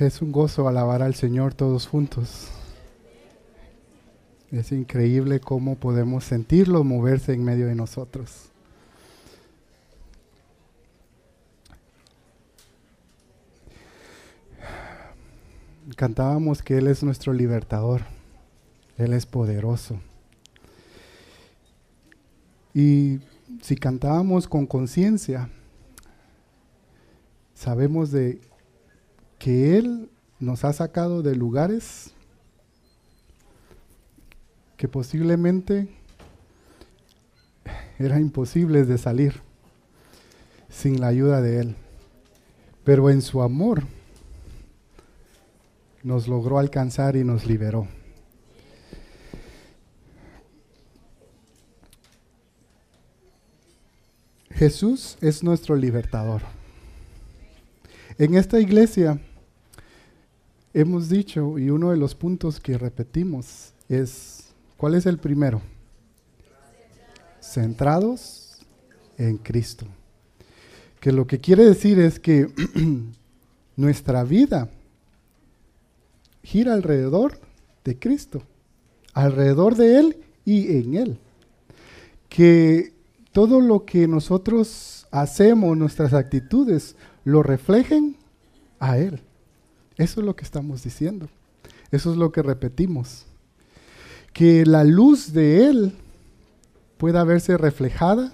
Es un gozo alabar al Señor todos juntos. Es increíble cómo podemos sentirlo moverse en medio de nosotros. Cantábamos que Él es nuestro libertador. Él es poderoso. Y si cantábamos con conciencia, sabemos de que Él nos ha sacado de lugares que posiblemente eran imposibles de salir sin la ayuda de Él. Pero en su amor nos logró alcanzar y nos liberó. Jesús es nuestro libertador. En esta iglesia hemos dicho, y uno de los puntos que repetimos es, ¿cuál es el primero? Centrados en Cristo. Que lo que quiere decir es que nuestra vida gira alrededor de Cristo, alrededor de Él y en Él. Que todo lo que nosotros hacemos, nuestras actitudes, lo reflejen a Él. Eso es lo que estamos diciendo. Eso es lo que repetimos. Que la luz de Él pueda verse reflejada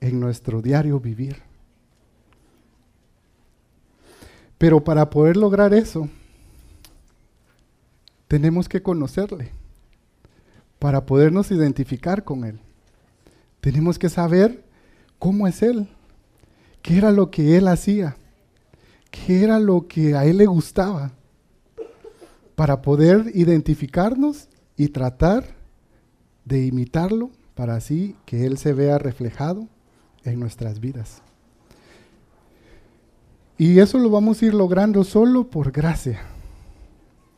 en nuestro diario vivir. Pero para poder lograr eso, tenemos que conocerle. Para podernos identificar con Él. Tenemos que saber cómo es Él qué era lo que él hacía, qué era lo que a él le gustaba, para poder identificarnos y tratar de imitarlo para así que Él se vea reflejado en nuestras vidas. Y eso lo vamos a ir logrando solo por gracia,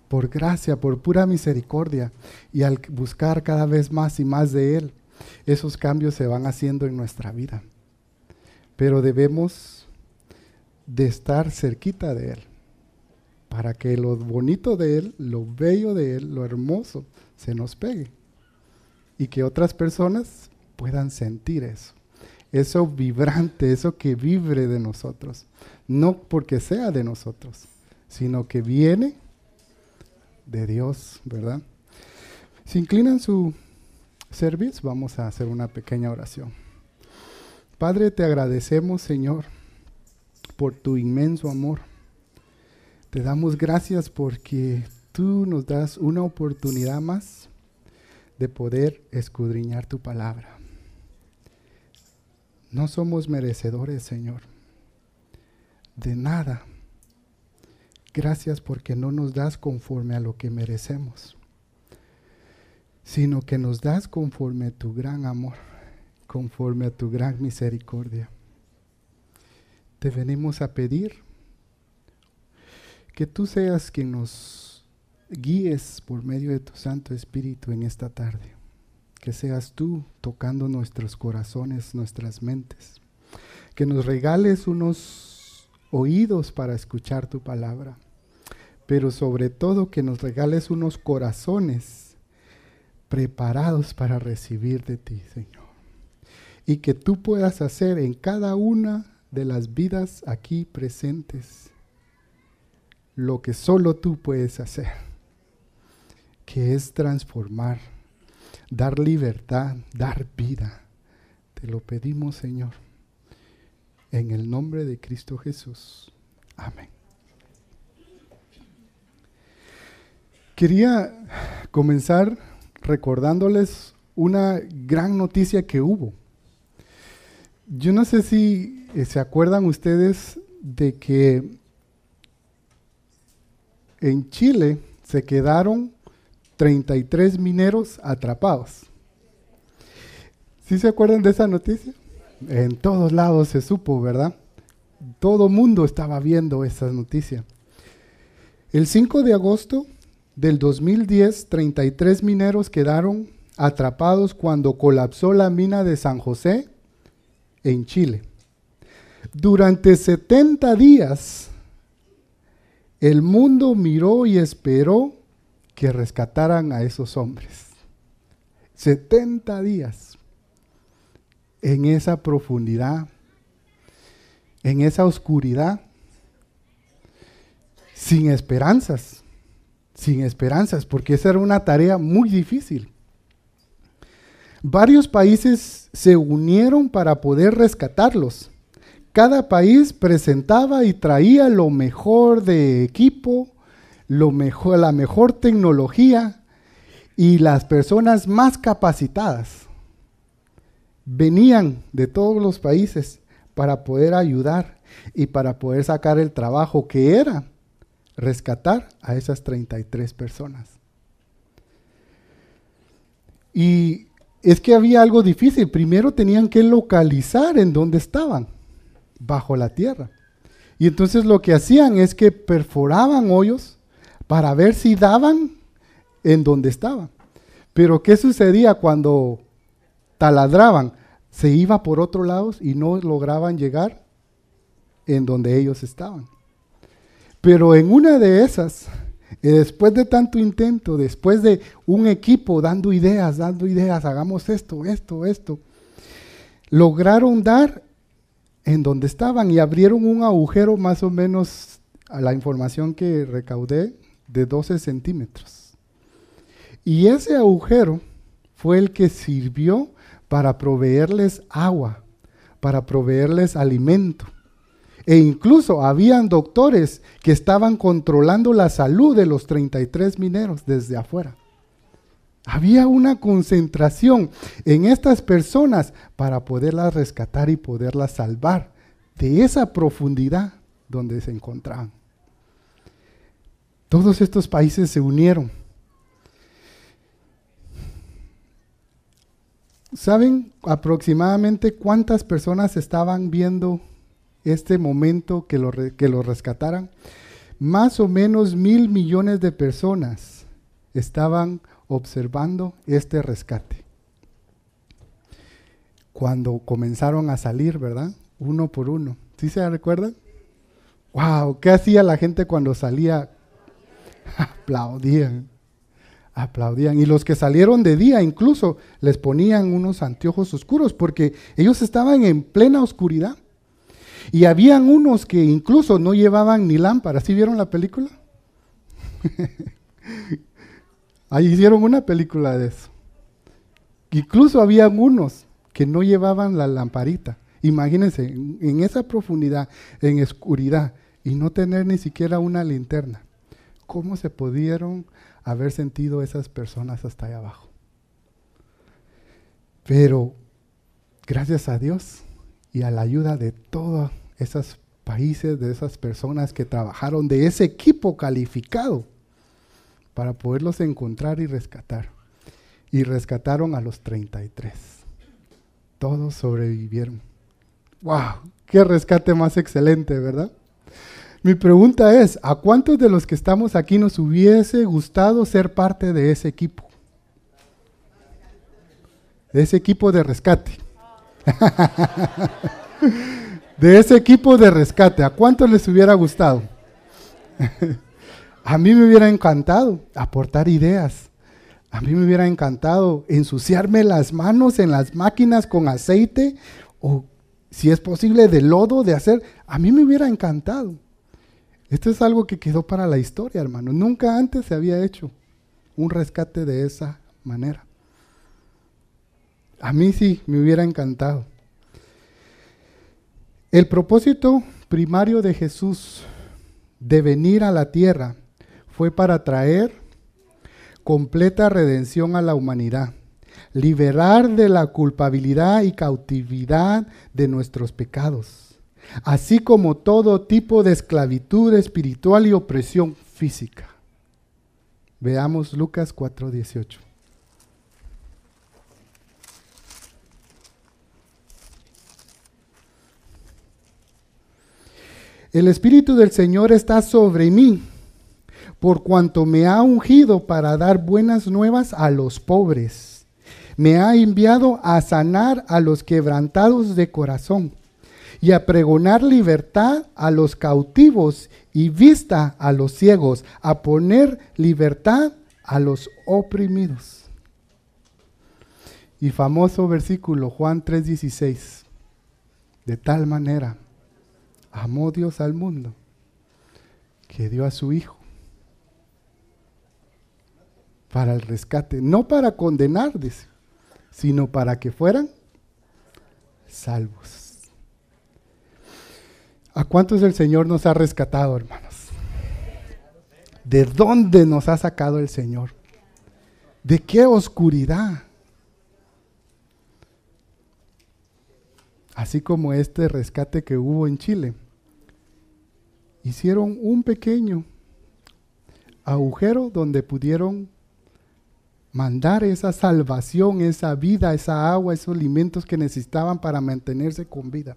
por gracia, por pura misericordia y al buscar cada vez más y más de Él, esos cambios se van haciendo en nuestra vida pero debemos de estar cerquita de Él, para que lo bonito de Él, lo bello de Él, lo hermoso, se nos pegue. Y que otras personas puedan sentir eso. Eso vibrante, eso que vibre de nosotros. No porque sea de nosotros, sino que viene de Dios, ¿verdad? Si inclinan su servicio, vamos a hacer una pequeña oración. Padre, te agradecemos, Señor, por tu inmenso amor. Te damos gracias porque tú nos das una oportunidad más de poder escudriñar tu palabra. No somos merecedores, Señor, de nada. Gracias porque no nos das conforme a lo que merecemos, sino que nos das conforme a tu gran amor conforme a tu gran misericordia. Te venimos a pedir que tú seas quien nos guíes por medio de tu Santo Espíritu en esta tarde. Que seas tú tocando nuestros corazones, nuestras mentes. Que nos regales unos oídos para escuchar tu palabra. Pero sobre todo que nos regales unos corazones preparados para recibir de ti, Señor y que tú puedas hacer en cada una de las vidas aquí presentes lo que solo tú puedes hacer, que es transformar, dar libertad, dar vida. Te lo pedimos, Señor, en el nombre de Cristo Jesús. Amén. Quería comenzar recordándoles una gran noticia que hubo yo no sé si eh, se acuerdan ustedes de que en Chile se quedaron 33 mineros atrapados. ¿Sí se acuerdan de esa noticia? En todos lados se supo, ¿verdad? Todo mundo estaba viendo esa noticia. El 5 de agosto del 2010, 33 mineros quedaron atrapados cuando colapsó la mina de San José en Chile. Durante 70 días, el mundo miró y esperó que rescataran a esos hombres. 70 días en esa profundidad, en esa oscuridad, sin esperanzas, sin esperanzas, porque esa era una tarea muy difícil. Varios países se unieron para poder rescatarlos. Cada país presentaba y traía lo mejor de equipo, lo mejor, la mejor tecnología y las personas más capacitadas. Venían de todos los países para poder ayudar y para poder sacar el trabajo que era rescatar a esas 33 personas. Y es que había algo difícil. Primero tenían que localizar en dónde estaban, bajo la tierra. Y entonces lo que hacían es que perforaban hoyos para ver si daban en donde estaban. Pero ¿qué sucedía cuando taladraban? Se iba por otro lado y no lograban llegar en donde ellos estaban. Pero en una de esas, y después de tanto intento, después de un equipo dando ideas, dando ideas, hagamos esto, esto, esto, lograron dar en donde estaban y abrieron un agujero más o menos a la información que recaudé de 12 centímetros. Y ese agujero fue el que sirvió para proveerles agua, para proveerles alimento. E incluso habían doctores que estaban controlando la salud de los 33 mineros desde afuera. Había una concentración en estas personas para poderlas rescatar y poderlas salvar de esa profundidad donde se encontraban. Todos estos países se unieron. ¿Saben aproximadamente cuántas personas estaban viendo este momento que lo, que lo rescataran, más o menos mil millones de personas estaban observando este rescate. Cuando comenzaron a salir, ¿verdad? Uno por uno. ¿Sí se recuerdan? ¡Wow! ¿Qué hacía la gente cuando salía? Aplaudían. Aplaudían. Y los que salieron de día incluso les ponían unos anteojos oscuros porque ellos estaban en plena oscuridad. Y habían unos que incluso no llevaban ni lámpara. ¿Sí vieron la película? Ahí hicieron una película de eso. Incluso habían unos que no llevaban la lamparita. Imagínense, en esa profundidad, en oscuridad, y no tener ni siquiera una linterna. ¿Cómo se pudieron haber sentido esas personas hasta allá abajo? Pero, gracias a Dios, y a la ayuda de todos esos países, de esas personas que trabajaron, de ese equipo calificado para poderlos encontrar y rescatar. Y rescataron a los 33. Todos sobrevivieron. ¡Wow! ¡Qué rescate más excelente, ¿verdad? Mi pregunta es, ¿a cuántos de los que estamos aquí nos hubiese gustado ser parte de ese equipo? De ese equipo de rescate. de ese equipo de rescate, ¿a cuántos les hubiera gustado? a mí me hubiera encantado aportar ideas. A mí me hubiera encantado ensuciarme las manos en las máquinas con aceite o si es posible de lodo, de hacer. A mí me hubiera encantado. Esto es algo que quedó para la historia, hermano. Nunca antes se había hecho un rescate de esa manera. A mí sí, me hubiera encantado. El propósito primario de Jesús de venir a la tierra fue para traer completa redención a la humanidad, liberar de la culpabilidad y cautividad de nuestros pecados, así como todo tipo de esclavitud espiritual y opresión física. Veamos Lucas 4:18. El Espíritu del Señor está sobre mí, por cuanto me ha ungido para dar buenas nuevas a los pobres. Me ha enviado a sanar a los quebrantados de corazón y a pregonar libertad a los cautivos y vista a los ciegos, a poner libertad a los oprimidos. Y famoso versículo, Juan 3:16. De tal manera amó Dios al mundo que dio a su Hijo para el rescate, no para condenar, sino para que fueran salvos. ¿A cuántos el Señor nos ha rescatado, hermanos? ¿De dónde nos ha sacado el Señor? ¿De qué oscuridad? Así como este rescate que hubo en Chile. Hicieron un pequeño agujero donde pudieron mandar esa salvación, esa vida, esa agua, esos alimentos que necesitaban para mantenerse con vida.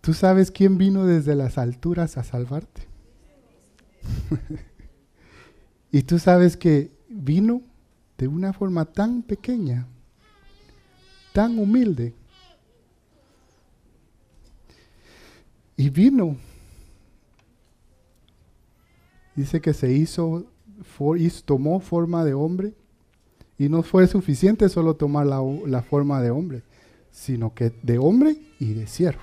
¿Tú sabes quién vino desde las alturas a salvarte? y tú sabes que vino de una forma tan pequeña, tan humilde. Y vino. Dice que se hizo, tomó forma de hombre. Y no fue suficiente solo tomar la, la forma de hombre, sino que de hombre y de siervo.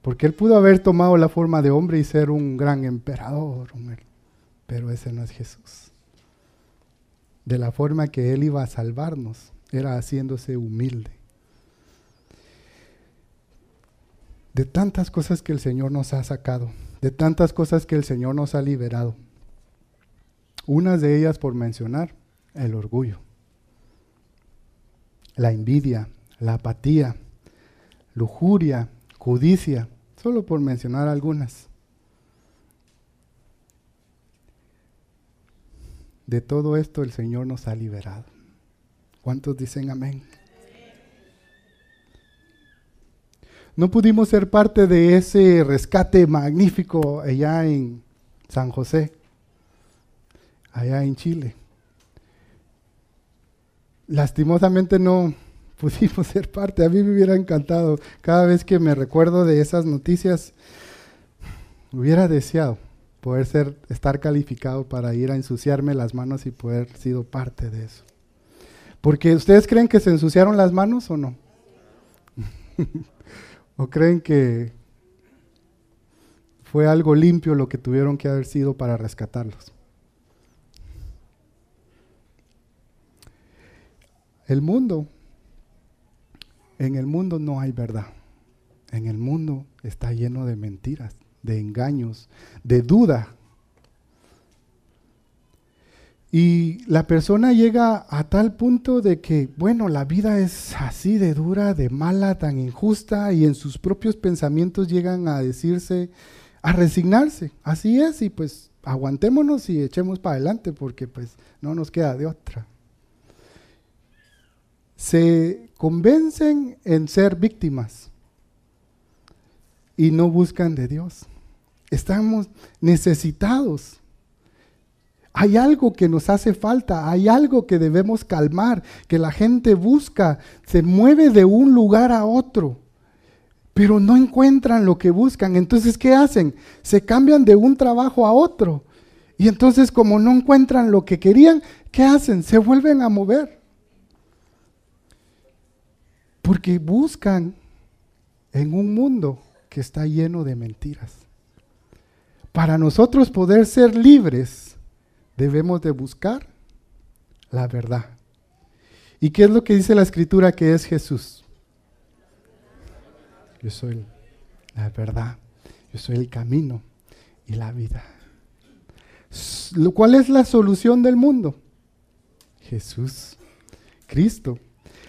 Porque él pudo haber tomado la forma de hombre y ser un gran emperador, pero ese no es Jesús. De la forma que él iba a salvarnos, era haciéndose humilde. De tantas cosas que el Señor nos ha sacado, de tantas cosas que el Señor nos ha liberado. Unas de ellas, por mencionar, el orgullo, la envidia, la apatía, lujuria, judicia, solo por mencionar algunas. De todo esto el Señor nos ha liberado. ¿Cuántos dicen amén? No pudimos ser parte de ese rescate magnífico allá en San José, allá en Chile. Lastimosamente no, pudimos ser parte. A mí me hubiera encantado. Cada vez que me recuerdo de esas noticias, hubiera deseado poder ser, estar calificado para ir a ensuciarme las manos y poder sido parte de eso. Porque ustedes creen que se ensuciaron las manos o no? ¿O creen que fue algo limpio lo que tuvieron que haber sido para rescatarlos? El mundo en el mundo no hay verdad. En el mundo está lleno de mentiras, de engaños, de duda. Y la persona llega a tal punto de que, bueno, la vida es así de dura, de mala, tan injusta, y en sus propios pensamientos llegan a decirse, a resignarse. Así es, y pues aguantémonos y echemos para adelante, porque pues no nos queda de otra se convencen en ser víctimas y no buscan de Dios. Estamos necesitados. Hay algo que nos hace falta, hay algo que debemos calmar, que la gente busca, se mueve de un lugar a otro, pero no encuentran lo que buscan. Entonces, ¿qué hacen? Se cambian de un trabajo a otro. Y entonces, como no encuentran lo que querían, ¿qué hacen? Se vuelven a mover. Porque buscan en un mundo que está lleno de mentiras. Para nosotros poder ser libres, debemos de buscar la verdad. ¿Y qué es lo que dice la escritura que es Jesús? Yo soy la verdad, yo soy el camino y la vida. ¿Cuál es la solución del mundo? Jesús, Cristo.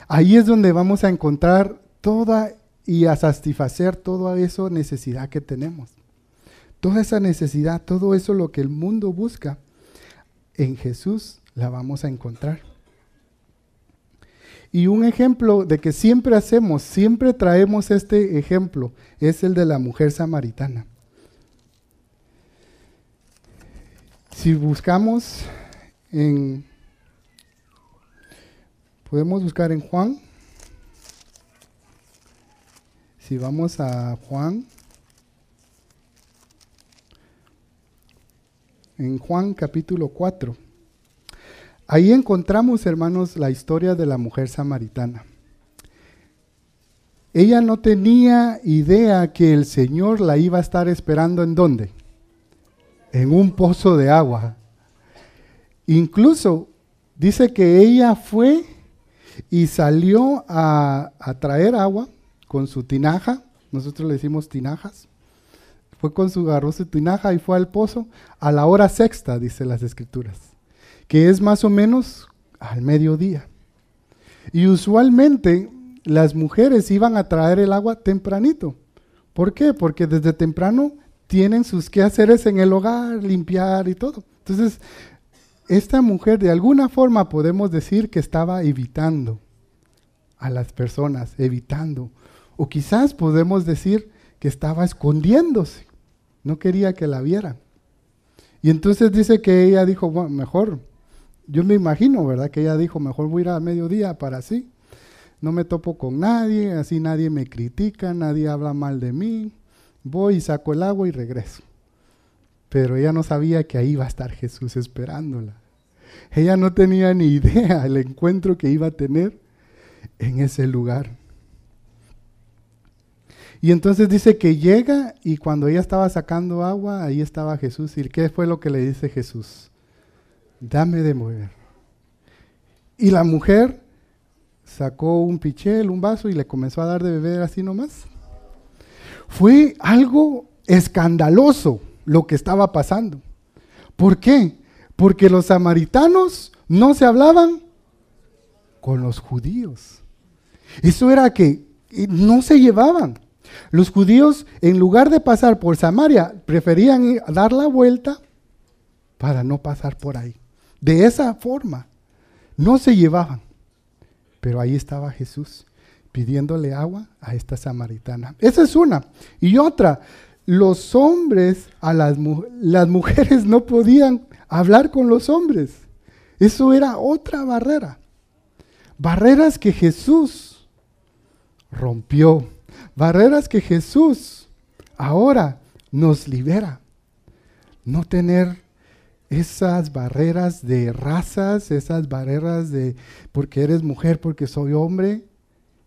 Ahí es donde vamos a encontrar toda y a satisfacer toda esa necesidad que tenemos. Toda esa necesidad, todo eso lo que el mundo busca, en Jesús la vamos a encontrar. Y un ejemplo de que siempre hacemos, siempre traemos este ejemplo, es el de la mujer samaritana. Si buscamos en Podemos buscar en Juan. Si vamos a Juan, en Juan capítulo 4, ahí encontramos, hermanos, la historia de la mujer samaritana. Ella no tenía idea que el Señor la iba a estar esperando en dónde? En un pozo de agua. Incluso dice que ella fue y salió a, traer agua con su tinaja, nosotros le decimos tinajas, fue con su agarró su tinaja y fue al pozo a la hora sexta, dice las escrituras, que es más o menos al mediodía. Y usualmente las mujeres iban a traer el agua tempranito. ¿Por qué? Porque desde temprano tienen sus quehaceres en el hogar, limpiar y todo. Entonces, esta mujer de alguna forma podemos decir que estaba evitando a las personas, evitando. O quizás podemos decir que estaba escondiéndose, no quería que la vieran. Y entonces dice que ella dijo, bueno, mejor, yo me imagino, ¿verdad? Que ella dijo, mejor voy a ir a mediodía para así. No me topo con nadie, así nadie me critica, nadie habla mal de mí. Voy y saco el agua y regreso. Pero ella no sabía que ahí iba a estar Jesús esperándola. Ella no tenía ni idea el encuentro que iba a tener en ese lugar. Y entonces dice que llega y cuando ella estaba sacando agua, ahí estaba Jesús. ¿Y qué fue lo que le dice Jesús? Dame de mover. Y la mujer sacó un pichel, un vaso y le comenzó a dar de beber así nomás. Fue algo escandaloso lo que estaba pasando. ¿Por qué? Porque los samaritanos no se hablaban con los judíos. Eso era que no se llevaban. Los judíos, en lugar de pasar por Samaria, preferían dar la vuelta para no pasar por ahí. De esa forma, no se llevaban. Pero ahí estaba Jesús pidiéndole agua a esta samaritana. Esa es una. Y otra, los hombres, a las, las mujeres no podían hablar con los hombres. Eso era otra barrera. Barreras que Jesús rompió. Barreras que Jesús ahora nos libera. No tener esas barreras de razas, esas barreras de porque eres mujer, porque soy hombre.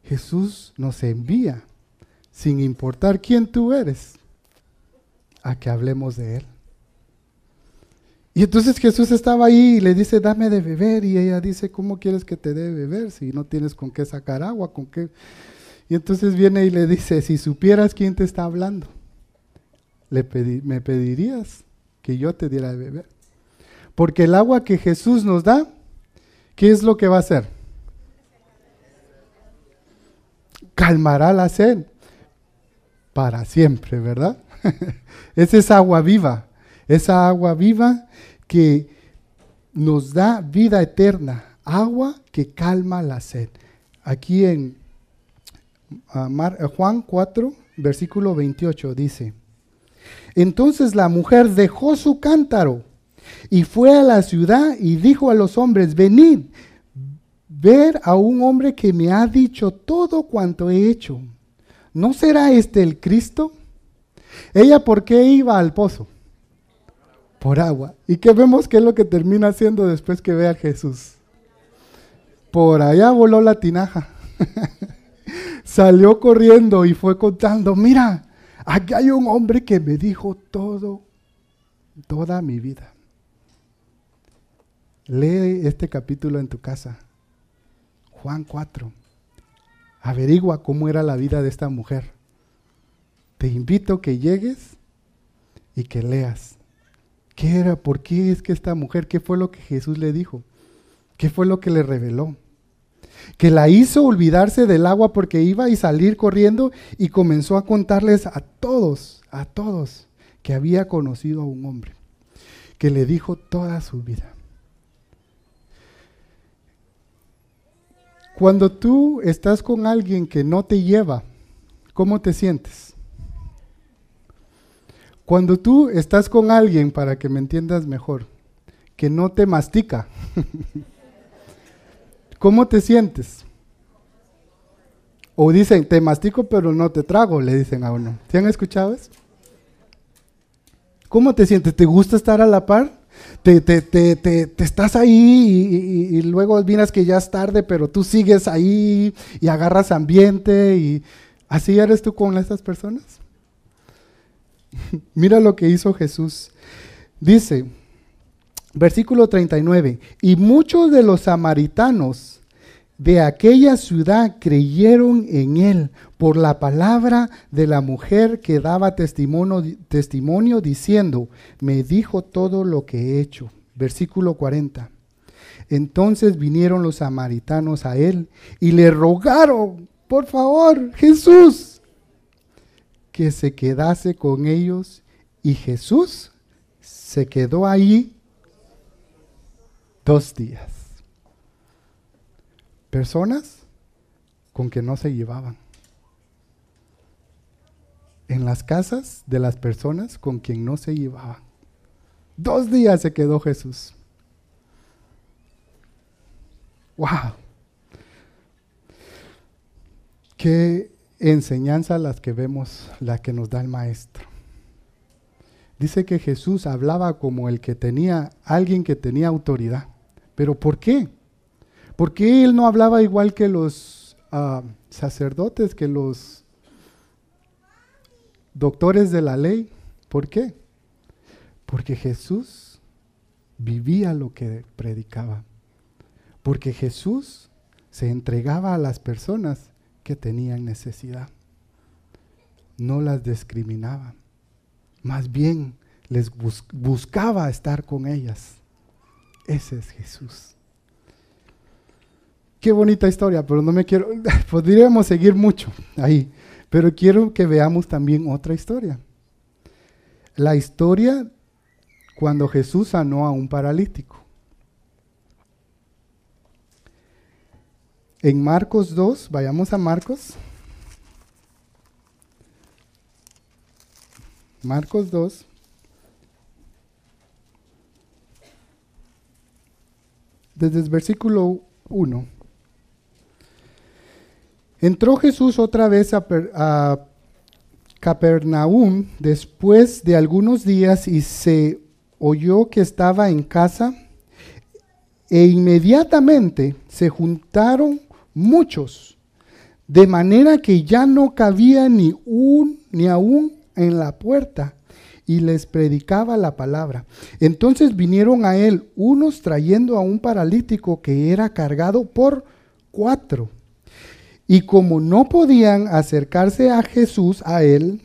Jesús nos envía, sin importar quién tú eres, a que hablemos de Él. Y entonces Jesús estaba ahí y le dice, dame de beber. Y ella dice, ¿cómo quieres que te dé beber si no tienes con qué sacar agua? ¿Con qué? Y entonces viene y le dice, si supieras quién te está hablando, le me pedirías que yo te diera de beber. Porque el agua que Jesús nos da, ¿qué es lo que va a hacer? Calmará la sed para siempre, ¿verdad? Esa es agua viva, esa agua viva que nos da vida eterna, agua que calma la sed. Aquí en Juan 4, versículo 28 dice, entonces la mujer dejó su cántaro y fue a la ciudad y dijo a los hombres, venid, ver a un hombre que me ha dicho todo cuanto he hecho. ¿No será este el Cristo? Ella, ¿por qué iba al pozo? por agua. ¿Y qué vemos que es lo que termina haciendo después que ve a Jesús? Por allá voló la tinaja. Salió corriendo y fue contando, mira, aquí hay un hombre que me dijo todo, toda mi vida. Lee este capítulo en tu casa. Juan 4. Averigua cómo era la vida de esta mujer. Te invito a que llegues y que leas ¿Qué era? ¿Por qué es que esta mujer, qué fue lo que Jesús le dijo? ¿Qué fue lo que le reveló? Que la hizo olvidarse del agua porque iba y salir corriendo y comenzó a contarles a todos, a todos, que había conocido a un hombre, que le dijo toda su vida. Cuando tú estás con alguien que no te lleva, ¿cómo te sientes? Cuando tú estás con alguien, para que me entiendas mejor, que no te mastica, ¿cómo te sientes? O dicen, te mastico pero no te trago, le dicen a uno. ¿Se han escuchado eso? ¿Cómo te sientes? ¿Te gusta estar a la par? Te, te, te, te estás ahí y, luego miras que ya es tarde, pero tú sigues ahí y agarras ambiente y así eres tú con estas personas. Mira lo que hizo Jesús. Dice, versículo 39, y muchos de los samaritanos de aquella ciudad creyeron en él por la palabra de la mujer que daba testimonio, testimonio diciendo, me dijo todo lo que he hecho. Versículo 40. Entonces vinieron los samaritanos a él y le rogaron, por favor, Jesús, que se quedase con ellos. Y Jesús se quedó ahí dos días personas con que no se llevaban. En las casas de las personas con quien no se llevaban. Dos días se quedó Jesús. ¡Wow! Qué enseñanza las que vemos, la que nos da el maestro. Dice que Jesús hablaba como el que tenía, alguien que tenía autoridad. ¿Pero por qué? ¿Por qué él no hablaba igual que los ah, sacerdotes, que los doctores de la ley? ¿Por qué? Porque Jesús vivía lo que predicaba. Porque Jesús se entregaba a las personas que tenían necesidad. No las discriminaba. Más bien les buscaba estar con ellas. Ese es Jesús. Qué bonita historia, pero no me quiero, podríamos seguir mucho ahí, pero quiero que veamos también otra historia. La historia cuando Jesús sanó a un paralítico. En Marcos 2, vayamos a Marcos. Marcos 2. Desde el versículo 1. Entró Jesús otra vez a, Capernaum después de algunos días y se oyó que estaba en casa e inmediatamente se juntaron muchos, de manera que ya no cabía ni un ni aún en la puerta y les predicaba la palabra. Entonces vinieron a él unos trayendo a un paralítico que era cargado por cuatro y como no podían acercarse a Jesús, a él,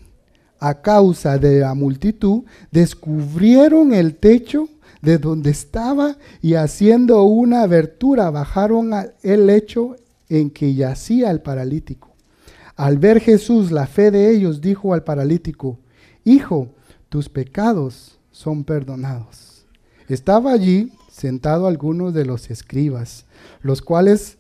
a causa de la multitud, descubrieron el techo de donde estaba y haciendo una abertura bajaron el lecho en que yacía el paralítico. Al ver Jesús la fe de ellos, dijo al paralítico, Hijo, tus pecados son perdonados. Estaba allí sentado algunos de los escribas, los cuales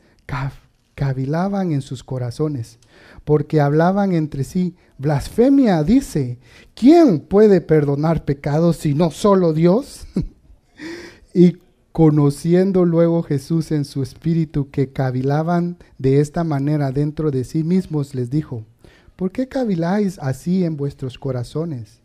cavilaban en sus corazones, porque hablaban entre sí, blasfemia dice, ¿quién puede perdonar pecados si no solo Dios? y conociendo luego Jesús en su espíritu que cavilaban de esta manera dentro de sí mismos, les dijo, ¿por qué caviláis así en vuestros corazones?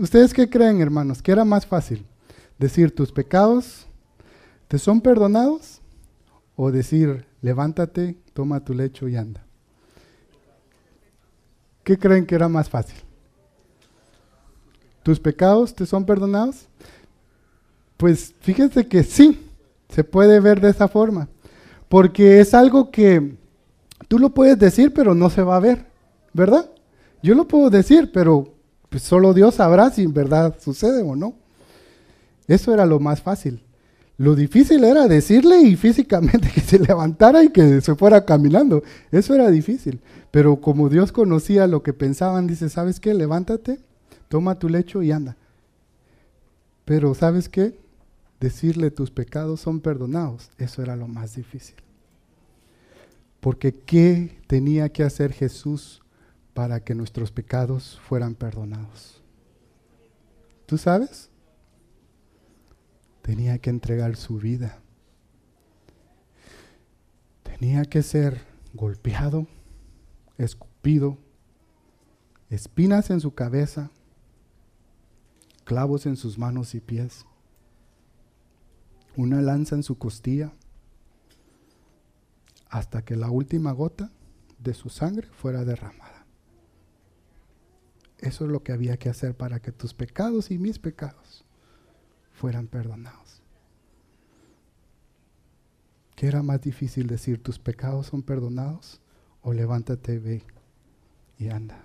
¿Ustedes qué creen, hermanos? ¿Que era más fácil decir tus pecados ¿Te son perdonados? O decir, levántate, toma tu lecho y anda. ¿Qué creen que era más fácil? ¿Tus pecados te son perdonados? Pues fíjense que sí, se puede ver de esa forma. Porque es algo que tú lo puedes decir, pero no se va a ver, ¿verdad? Yo lo puedo decir, pero pues, solo Dios sabrá si en verdad sucede o no. Eso era lo más fácil. Lo difícil era decirle y físicamente que se levantara y que se fuera caminando. Eso era difícil. Pero como Dios conocía lo que pensaban, dice, ¿sabes qué? Levántate, toma tu lecho y anda. Pero ¿sabes qué? Decirle tus pecados son perdonados. Eso era lo más difícil. Porque ¿qué tenía que hacer Jesús para que nuestros pecados fueran perdonados? ¿Tú sabes? tenía que entregar su vida. Tenía que ser golpeado, escupido, espinas en su cabeza, clavos en sus manos y pies, una lanza en su costilla, hasta que la última gota de su sangre fuera derramada. Eso es lo que había que hacer para que tus pecados y mis pecados fueran perdonados. ¿Qué era más difícil decir, tus pecados son perdonados? O levántate, ve y anda.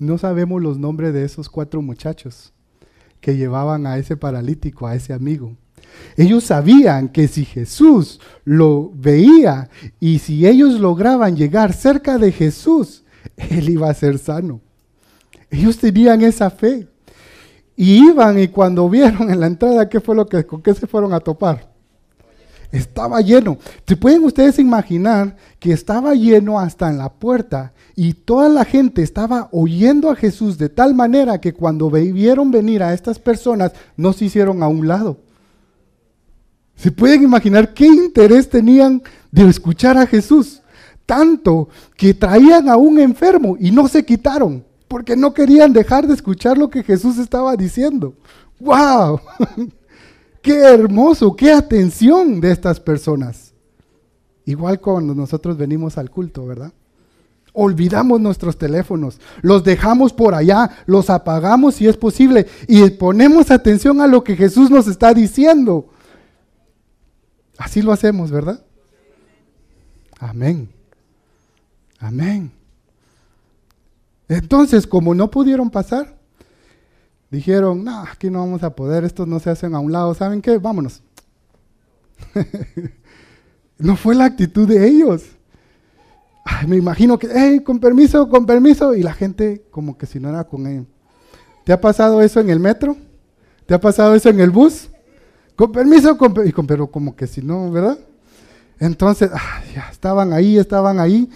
No sabemos los nombres de esos cuatro muchachos que llevaban a ese paralítico, a ese amigo. Ellos sabían que si Jesús lo veía y si ellos lograban llegar cerca de Jesús, él iba a ser sano. Ellos tenían esa fe. Y iban y cuando vieron en la entrada qué fue lo que con qué se fueron a topar. Estaba lleno. ¿Se pueden ustedes imaginar que estaba lleno hasta en la puerta y toda la gente estaba oyendo a Jesús de tal manera que cuando vieron venir a estas personas no se hicieron a un lado? ¿Se pueden imaginar qué interés tenían de escuchar a Jesús? Tanto que traían a un enfermo y no se quitaron, porque no querían dejar de escuchar lo que Jesús estaba diciendo. ¡Wow! ¡Qué hermoso! ¡Qué atención de estas personas! Igual cuando nosotros venimos al culto, ¿verdad? Olvidamos nuestros teléfonos, los dejamos por allá, los apagamos si es posible y ponemos atención a lo que Jesús nos está diciendo. Así lo hacemos, ¿verdad? Amén. Amén. Entonces, como no pudieron pasar, dijeron, no, aquí no vamos a poder, estos no se hacen a un lado, ¿saben qué? Vámonos. no fue la actitud de ellos. me imagino que, hey, con permiso, con permiso, y la gente como que si no era con él. ¿Te ha pasado eso en el metro? ¿Te ha pasado eso en el bus? Con permiso, con, pero como que si no, ¿verdad? Entonces, estaban ahí, estaban ahí,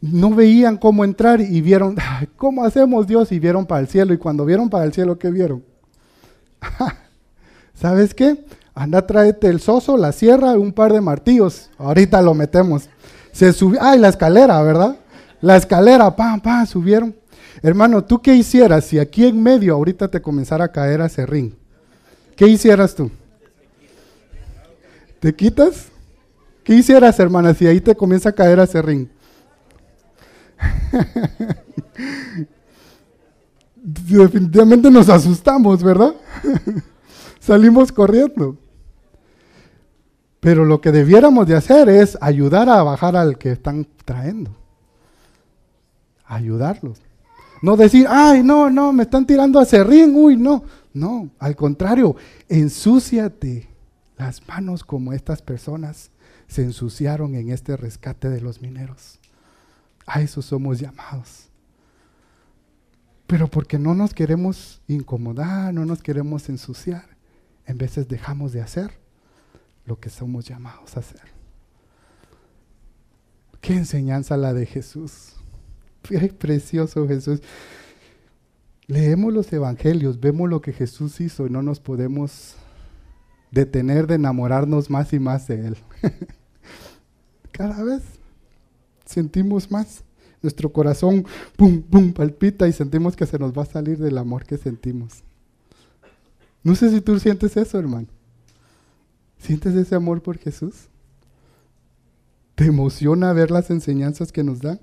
no veían cómo entrar y vieron, ¿cómo hacemos Dios? Y vieron para el cielo. Y cuando vieron para el cielo, ¿qué vieron? ¿Sabes qué? Anda, tráete el soso, la sierra, un par de martillos. Ahorita lo metemos. Se subió, ay, la escalera, ¿verdad? La escalera, pam, pam, subieron. Hermano, ¿tú qué hicieras si aquí en medio ahorita te comenzara a caer a ring? ¿Qué hicieras tú? ¿Te quitas? ¿Qué hicieras, hermana, si ahí te comienza a caer a ring? Definitivamente nos asustamos, ¿verdad? Salimos corriendo. Pero lo que debiéramos de hacer es ayudar a bajar al que están trayendo. Ayudarlos. No decir, ay, no, no, me están tirando a serrín, uy, no. No, al contrario, ensúciate las manos como estas personas se ensuciaron en este rescate de los mineros. A eso somos llamados. Pero porque no nos queremos incomodar, no nos queremos ensuciar, en veces dejamos de hacer lo que somos llamados a hacer. Qué enseñanza la de Jesús. Qué precioso Jesús. Leemos los evangelios, vemos lo que Jesús hizo y no nos podemos detener de enamorarnos más y más de Él. Cada vez sentimos más. Nuestro corazón, pum, pum, palpita y sentimos que se nos va a salir del amor que sentimos. No sé si tú sientes eso, hermano. ¿Sientes ese amor por Jesús? ¿Te emociona ver las enseñanzas que nos dan?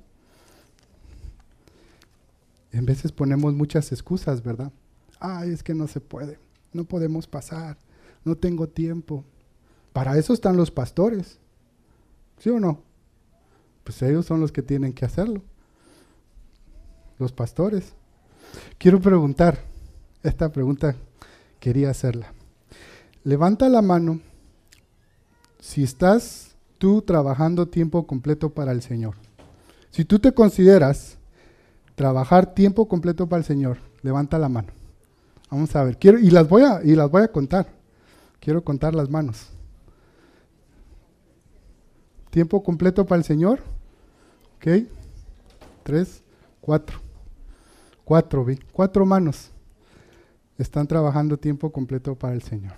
En veces ponemos muchas excusas, ¿verdad? Ay, es que no se puede, no podemos pasar, no tengo tiempo. Para eso están los pastores. ¿Sí o no? Pues ellos son los que tienen que hacerlo. los pastores. Quiero preguntar, esta pregunta quería hacerla. Levanta la mano si estás tú trabajando tiempo completo para el Señor. Si tú te consideras trabajar tiempo completo para el Señor, levanta la mano. Vamos a ver, quiero y las voy a y las voy a contar. Quiero contar las manos. Tiempo completo para el Señor. ¿Ok? Tres, cuatro. Cuatro, vi. Cuatro manos están trabajando tiempo completo para el Señor.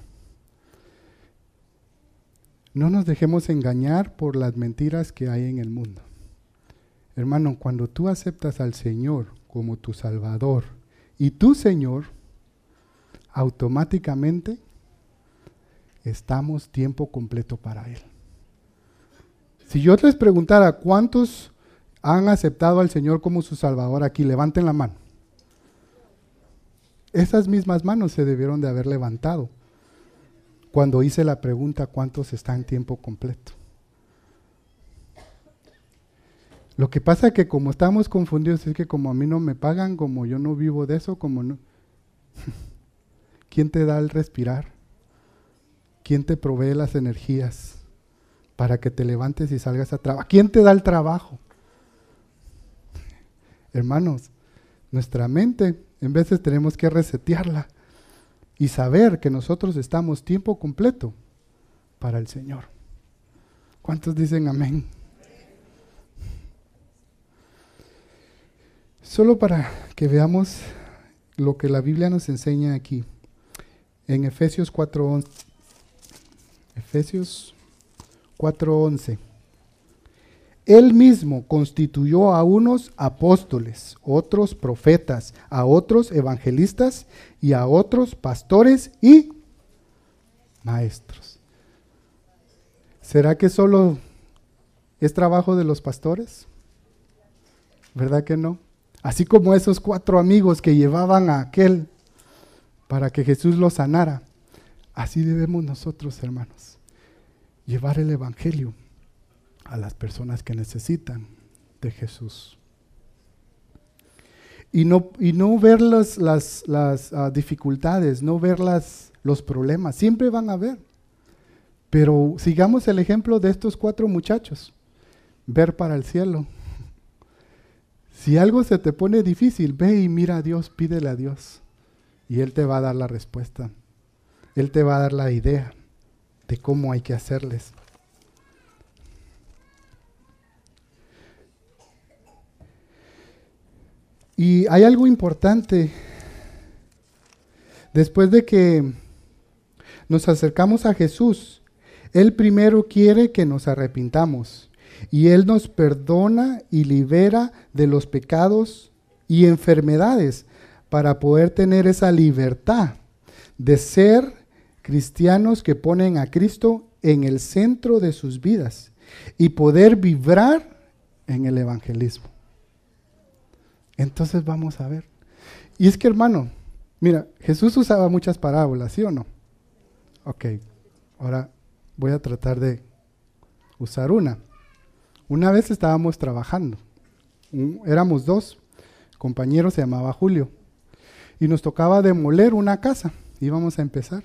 No nos dejemos engañar por las mentiras que hay en el mundo. Hermano, cuando tú aceptas al Señor como tu Salvador y tu Señor, automáticamente estamos tiempo completo para Él. Si yo les preguntara cuántos han aceptado al Señor como su Salvador aquí, levanten la mano. Esas mismas manos se debieron de haber levantado cuando hice la pregunta cuántos están tiempo completo. Lo que pasa es que como estamos confundidos es que como a mí no me pagan, como yo no vivo de eso, como no... ¿Quién te da el respirar? ¿Quién te provee las energías para que te levantes y salgas a trabajar? ¿Quién te da el trabajo? Hermanos, nuestra mente en veces tenemos que resetearla y saber que nosotros estamos tiempo completo para el Señor. ¿Cuántos dicen amén? Solo para que veamos lo que la Biblia nos enseña aquí. En Efesios 4.11. Efesios 4.11. Él mismo constituyó a unos apóstoles, otros profetas, a otros evangelistas y a otros pastores y maestros. ¿Será que solo es trabajo de los pastores? ¿Verdad que no? Así como esos cuatro amigos que llevaban a aquel para que Jesús los sanara, así debemos nosotros, hermanos, llevar el Evangelio a las personas que necesitan de Jesús. Y no, y no ver las, las, ah, dificultades, no ver las, los problemas, siempre van a haber. Pero sigamos el ejemplo de estos cuatro muchachos, ver para el cielo. Si algo se te pone difícil, ve y mira a Dios, pídele a Dios. Y Él te va a dar la respuesta. Él te va a dar la idea de cómo hay que hacerles. Y hay algo importante. Después de que nos acercamos a Jesús, Él primero quiere que nos arrepintamos. Y Él nos perdona y libera de los pecados y enfermedades para poder tener esa libertad de ser cristianos que ponen a Cristo en el centro de sus vidas y poder vibrar en el evangelismo. Entonces vamos a ver. Y es que hermano, mira, Jesús usaba muchas parábolas, ¿sí o no? Ok, ahora voy a tratar de usar una. Una vez estábamos trabajando, éramos dos compañeros, se llamaba Julio, y nos tocaba demoler una casa, íbamos a empezar.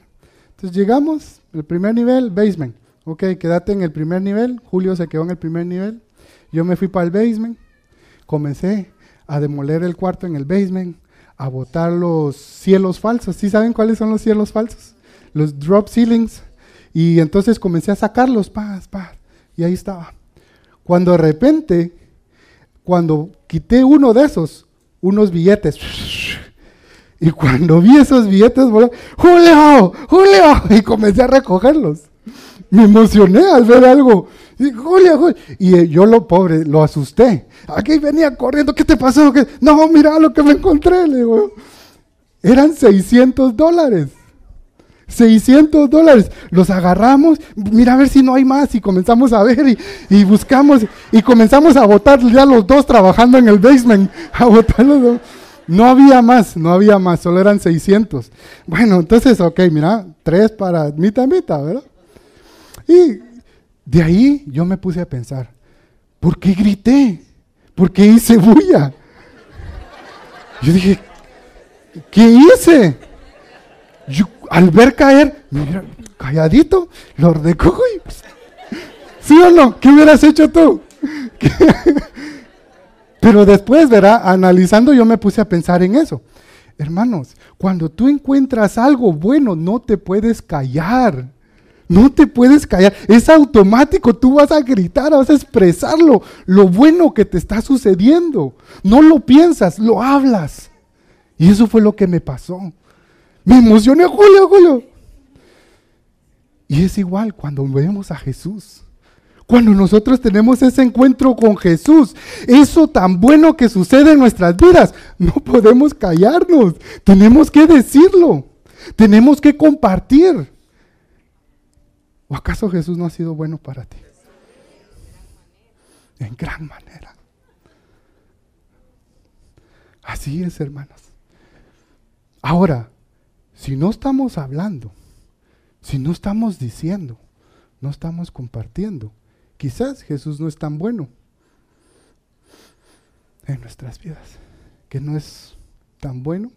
Entonces llegamos, el primer nivel, basement. Ok, quédate en el primer nivel, Julio se quedó en el primer nivel, yo me fui para el basement, comencé a demoler el cuarto en el basement, a botar los cielos falsos. ¿Sí saben cuáles son los cielos falsos? Los drop ceilings. Y entonces comencé a sacarlos, paz, paz. Y ahí estaba. Cuando de repente, cuando quité uno de esos, unos billetes, y cuando vi esos billetes, Julio, Julio, y comencé a recogerlos. Me emocioné al ver algo. Y, Julio, Julio. y eh, yo lo pobre, lo asusté. Aquí venía corriendo, ¿qué te pasó? No, mira lo que me encontré. Le digo. Eran 600 dólares. 600 dólares. Los agarramos, mira a ver si no hay más y comenzamos a ver y, buscamos y comenzamos a votar ya los dos trabajando en el basement, a votar los dos. No había más, no había más, solo eran 600. Bueno, entonces, ok, mira, tres para mitad, mitad, ¿verdad? Y de ahí yo me puse a pensar, ¿por qué grité? ¿Por qué hice bulla? Yo dije, ¿qué hice? Yo, al ver caer, mira, calladito, lo recojo y... ¿Sí o no? ¿Qué hubieras hecho tú? Pero después, ¿verdad? Analizando yo me puse a pensar en eso. Hermanos, cuando tú encuentras algo bueno, no te puedes callar. No te puedes callar. Es automático. Tú vas a gritar, vas a expresarlo. Lo bueno que te está sucediendo. No lo piensas, lo hablas. Y eso fue lo que me pasó. Me emocioné, Julio, Julio. Y es igual cuando vemos a Jesús. Cuando nosotros tenemos ese encuentro con Jesús, eso tan bueno que sucede en nuestras vidas, no podemos callarnos. Tenemos que decirlo. Tenemos que compartir. ¿O acaso Jesús no ha sido bueno para ti? En gran manera. Así es, hermanos. Ahora, si no estamos hablando, si no estamos diciendo, no estamos compartiendo, quizás Jesús no es tan bueno en nuestras vidas, que no es tan bueno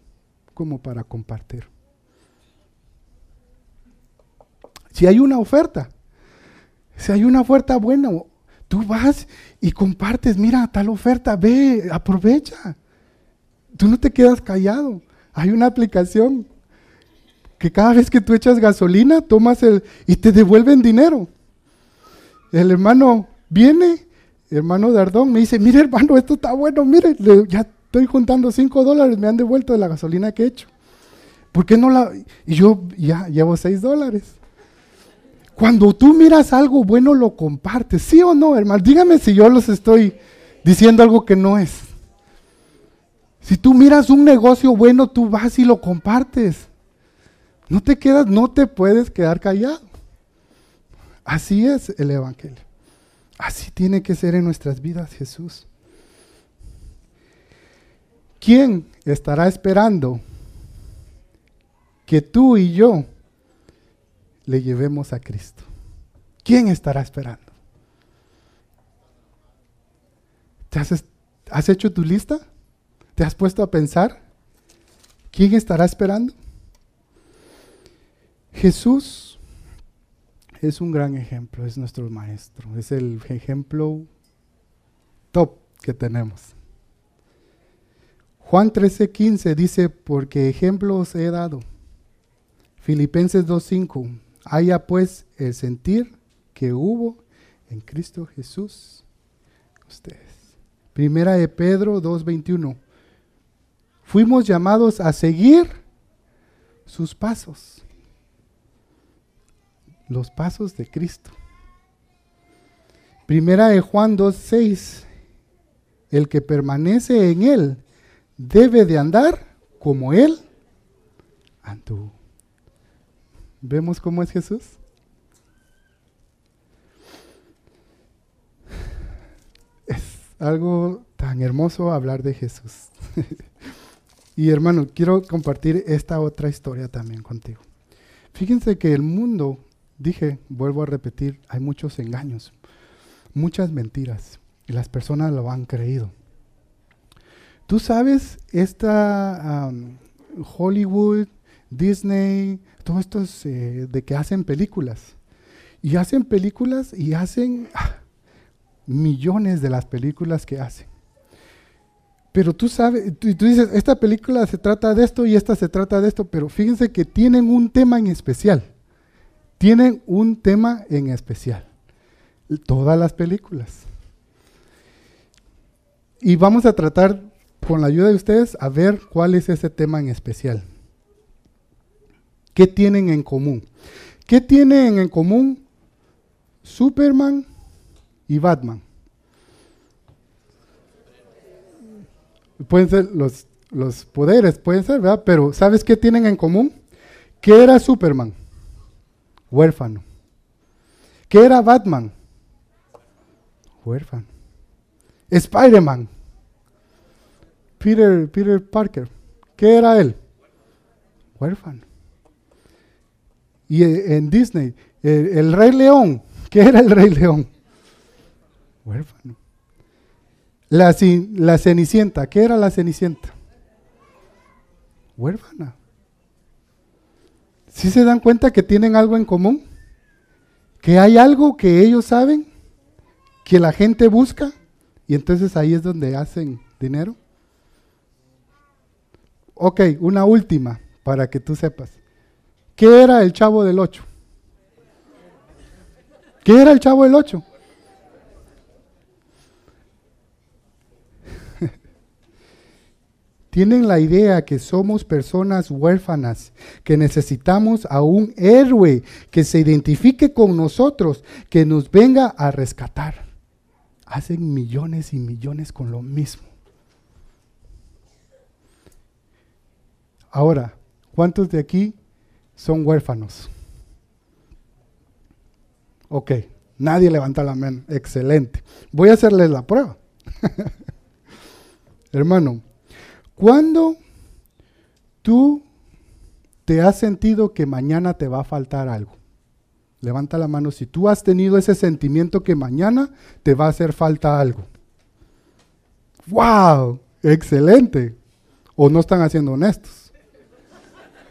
como para compartir. Si hay una oferta, si hay una oferta buena, tú vas y compartes, mira tal oferta, ve, aprovecha. Tú no te quedas callado. Hay una aplicación que cada vez que tú echas gasolina, tomas el y te devuelven dinero. El hermano viene, hermano Dardón, me dice, mire hermano, esto está bueno, mire, ya estoy juntando cinco dólares, me han devuelto de la gasolina que he hecho. ¿Por qué no la...? Y yo ya llevo seis dólares. Cuando tú miras algo bueno, lo compartes, ¿sí o no, hermano? Dígame si yo los estoy diciendo algo que no es. Si tú miras un negocio bueno, tú vas y lo compartes. No te quedas, no te puedes quedar callado. Así es el Evangelio. Así tiene que ser en nuestras vidas Jesús. ¿Quién estará esperando que tú y yo le llevemos a Cristo? ¿Quién estará esperando? ¿Te has, has hecho tu lista? ¿Te has puesto a pensar? ¿Quién estará esperando? Jesús es un gran ejemplo, es nuestro maestro, es el ejemplo top que tenemos. Juan 13:15 dice, porque ejemplos he dado. Filipenses 2:5, haya pues el sentir que hubo en Cristo Jesús ustedes. Primera de Pedro 2:21, fuimos llamados a seguir sus pasos los pasos de Cristo. Primera de Juan 2.6, el que permanece en Él debe de andar como Él anduvo. ¿Vemos cómo es Jesús? Es algo tan hermoso hablar de Jesús. y hermano, quiero compartir esta otra historia también contigo. Fíjense que el mundo dije, vuelvo a repetir, hay muchos engaños, muchas mentiras, y las personas lo han creído. Tú sabes, esta Hollywood, Disney, todos estos eh, de que hacen películas. Y hacen películas y hacen ah, millones de las películas que hacen. Pero tú sabes, tú, tú, dices, esta película se trata de esto y esta se trata de esto, pero fíjense que tienen un tema en especial tienen un tema en especial. Todas las películas. Y vamos a tratar, con la ayuda de ustedes, a ver cuál es ese tema en especial. ¿Qué tienen en común? ¿Qué tienen en común Superman y Batman? Pueden ser los, los poderes, pueden ser, ¿verdad? Pero ¿sabes qué tienen en común? ¿Qué era Superman? Huérfano. ¿Qué era Batman? Huérfano. Spider-Man. Peter, Peter Parker. ¿Qué era él? Huérfano. Y eh, en Disney, el, Rey León. ¿Qué era el Rey León? Huérfano. La, la Cenicienta. ¿Qué era la Cenicienta? huérfana. ¿Sí se dan cuenta que tienen algo en común? Que hay algo que ellos saben, que la gente busca, y entonces ahí es donde hacen dinero. Ok, una última para que tú sepas. ¿Qué era el chavo del 8? ¿Qué era el chavo del 8? Tienen la idea que somos personas huérfanas, que necesitamos a un héroe que se identifique con nosotros, que nos venga a rescatar. Hacen millones y millones con lo mismo. Ahora, ¿cuántos de aquí son huérfanos? Ok, nadie levanta la mano. Excelente. Voy a hacerles la prueba. Hermano, ¿cuándo tú te has sentido que mañana te va a faltar algo? Levanta la mano si tú has tenido ese sentimiento que mañana te va a hacer falta algo. ¡Wow! Excelente. ¿O no están haciendo honestos?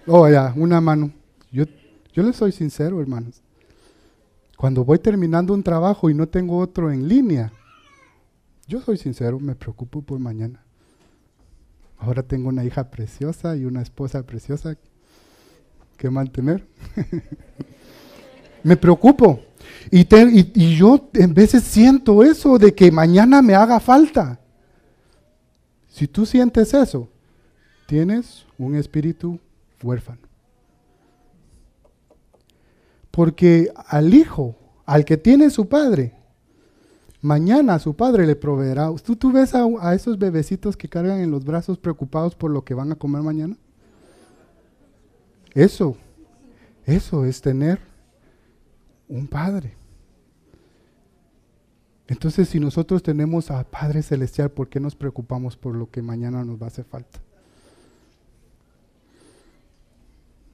Oh, ya, una mano. Yo, yo les soy sincero, hermanos. Cuando voy terminando un trabajo y no tengo otro en línea, yo soy sincero, me preocupo por mañana. Ahora tengo una hija preciosa y una esposa preciosa que mantener. me preocupo. Y, y, yo en veces siento eso de que mañana me haga falta. Si tú sientes eso, tienes un espíritu huérfano. Porque al hijo, al que tiene su padre, mañana su padre le proveerá. ¿Tú, tú ves a, a esos bebecitos que cargan en los brazos preocupados por lo que van a comer mañana? Eso, eso es tener un padre. Entonces, si nosotros tenemos a Padre Celestial, ¿por qué nos preocupamos por lo que mañana nos va a hacer falta?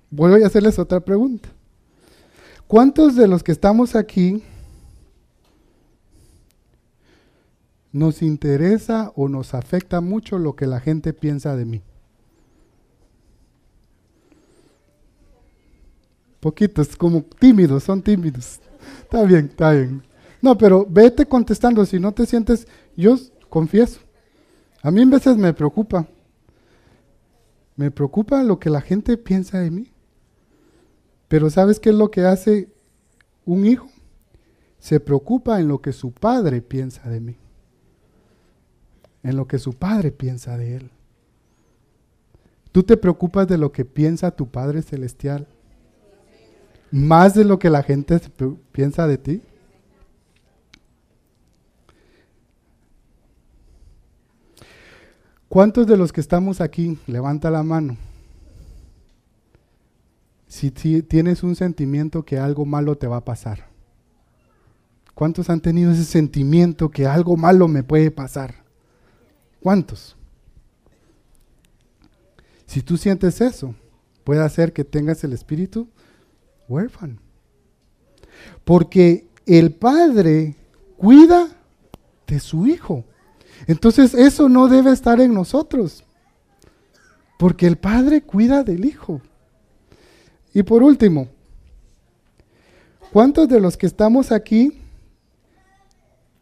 Voy a hacerles otra pregunta. ¿Cuántos de los que estamos aquí nos interesa o nos afecta mucho lo que la gente piensa de mí? Poquitos, como tímidos, son tímidos. Está bien, está bien. No, pero vete contestando, si no te sientes, yo confieso. A mí en veces me preocupa. Me preocupa lo que la gente piensa de mí. Pero ¿sabes qué es lo que hace un hijo? Se preocupa en lo que su padre piensa de mí. En lo que su padre piensa de él. ¿Tú te preocupas de lo que piensa tu Padre Celestial? Más de lo que la gente piensa de ti. ¿Cuántos de los que estamos aquí, levanta la mano, si, tienes un sentimiento que algo malo te va a pasar? ¿Cuántos han tenido ese sentimiento que algo malo me puede pasar? ¿Cuántos? Si tú sientes eso, puede hacer que tengas el espíritu huérfano. Porque el padre cuida de su hijo. Entonces eso no debe estar en nosotros. Porque el padre cuida del hijo. Y por último, ¿cuántos de los que estamos aquí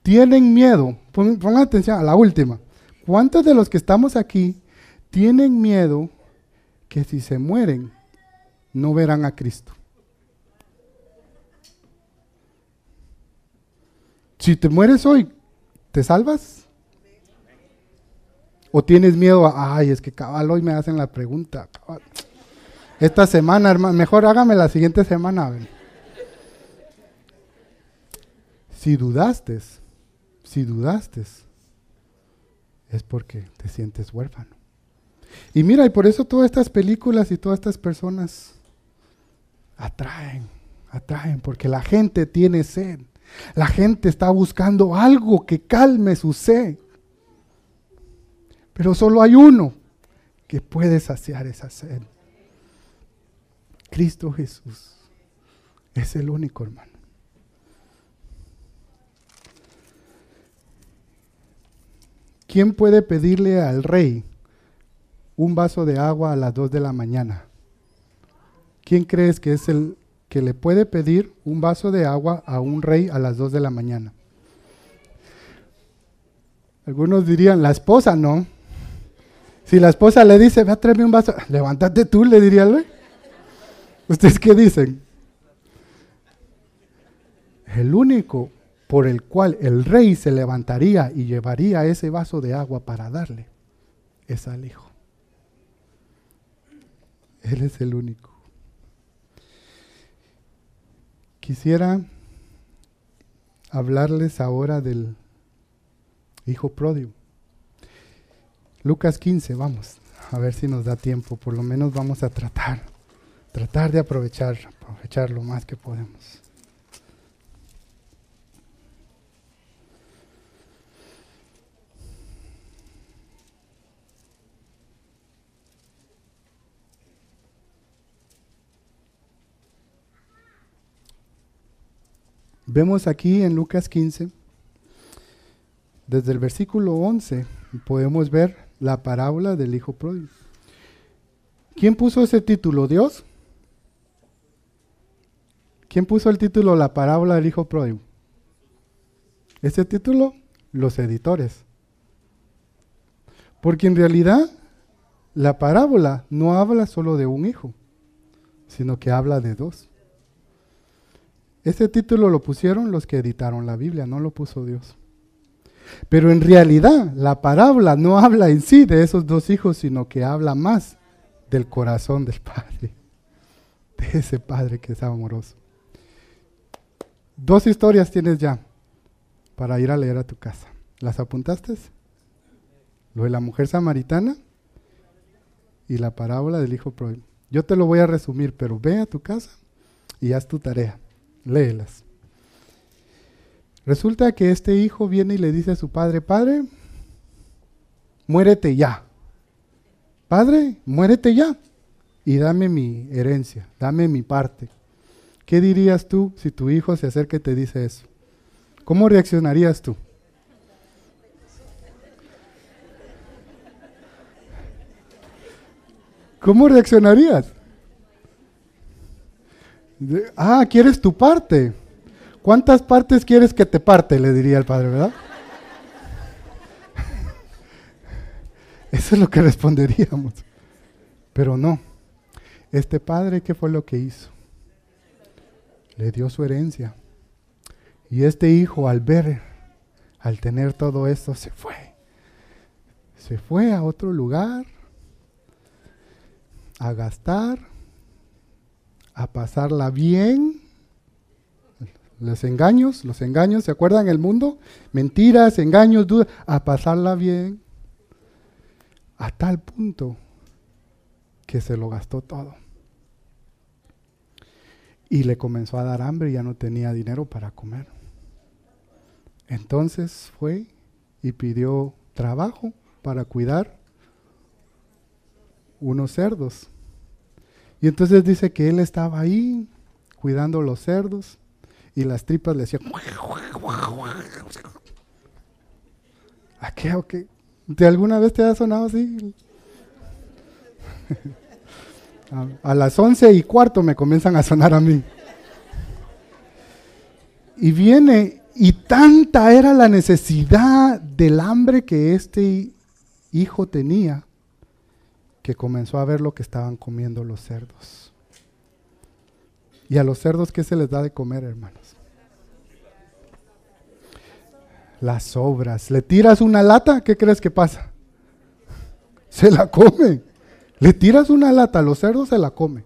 tienen miedo? Pongan atención a la última. ¿Cuántos de los que estamos aquí tienen miedo que si se mueren no verán a Cristo? Si te mueres hoy, ¿te salvas? ¿O tienes miedo a, ay, es que cabal hoy me hacen la pregunta? esta semana, hermano. Mejor hágame la siguiente semana. Si dudaste, si dudaste, es porque te sientes huérfano. Y mira, y por eso todas estas películas y todas estas personas atraen, atraen, porque la gente tiene sed. La gente está buscando algo que calme su sed. Pero solo hay uno que puede saciar esa sed. Cristo Jesús es el único hermano. ¿Quién puede pedirle al rey un vaso de agua a las 2 de la mañana? ¿Quién crees que es el que le puede pedir un vaso de agua a un rey a las 2 de la mañana? Algunos dirían, la esposa no. Si la esposa le dice, ve a traerme un vaso, levántate tú, le diría el rey. ¿Ustedes qué dicen? El único por el cual el rey se levantaría y llevaría ese vaso de agua para darle es al hijo. Él es el único. Quisiera hablarles ahora del hijo pródigo. Lucas 15, vamos, a ver si nos da tiempo, por lo menos vamos a tratar, tratar de aprovechar, aprovechar lo más que podemos. Vemos aquí en Lucas 15, desde el versículo 11, podemos ver la parábola del Hijo Pródigo. ¿Quién puso ese título? ¿Dios? ¿Quién puso el título La parábola del Hijo Pródigo? Ese título, los editores. Porque en realidad la parábola no habla solo de un hijo, sino que habla de dos. Ese título lo pusieron los que editaron la Biblia, no lo puso Dios. Pero en realidad la parábola no habla en sí de esos dos hijos, sino que habla más del corazón del Padre, de ese Padre que es amoroso. Dos historias tienes ya para ir a leer a tu casa. ¿Las apuntaste? Lo de la mujer samaritana y la parábola del hijo pródigo. Yo te lo voy a resumir, pero ve a tu casa y haz tu tarea léelas. Resulta que este hijo viene y le dice a su padre, padre, muérete ya. Padre, muérete ya y dame mi herencia, dame mi parte. ¿Qué dirías tú si tu hijo se acerca y te dice eso? ¿Cómo reaccionarías tú? ¿Cómo reaccionarías? Ah, ¿quieres tu parte? ¿Cuántas partes quieres que te parte? Le diría el padre, ¿verdad? Eso es lo que responderíamos. Pero no. Este padre, ¿qué fue lo que hizo? Le dio su herencia. Y este hijo, al ver, al tener todo esto, se fue. Se fue a otro lugar a gastar a pasarla bien. Los engaños, los engaños, ¿se acuerdan el mundo? Mentiras, engaños, dudas, a pasarla bien. A tal punto que se lo gastó todo. Y le comenzó a dar hambre y ya no tenía dinero para comer. Entonces fue y pidió trabajo para cuidar unos cerdos. Y entonces dice que él estaba ahí cuidando los cerdos y las tripas le hacían... ¿A qué o qué? ¿De alguna vez te ha sonado así? a, las once y cuarto me comienzan a sonar a mí. Y viene, y tanta era la necesidad del hambre que este hijo tenía, que comenzó a ver lo que estaban comiendo los cerdos. ¿Y a los cerdos qué se les da de comer, hermanos? Las sobras. ¿Le tiras una lata? ¿Qué crees que pasa? Se la come. Le tiras una lata, los cerdos se la come.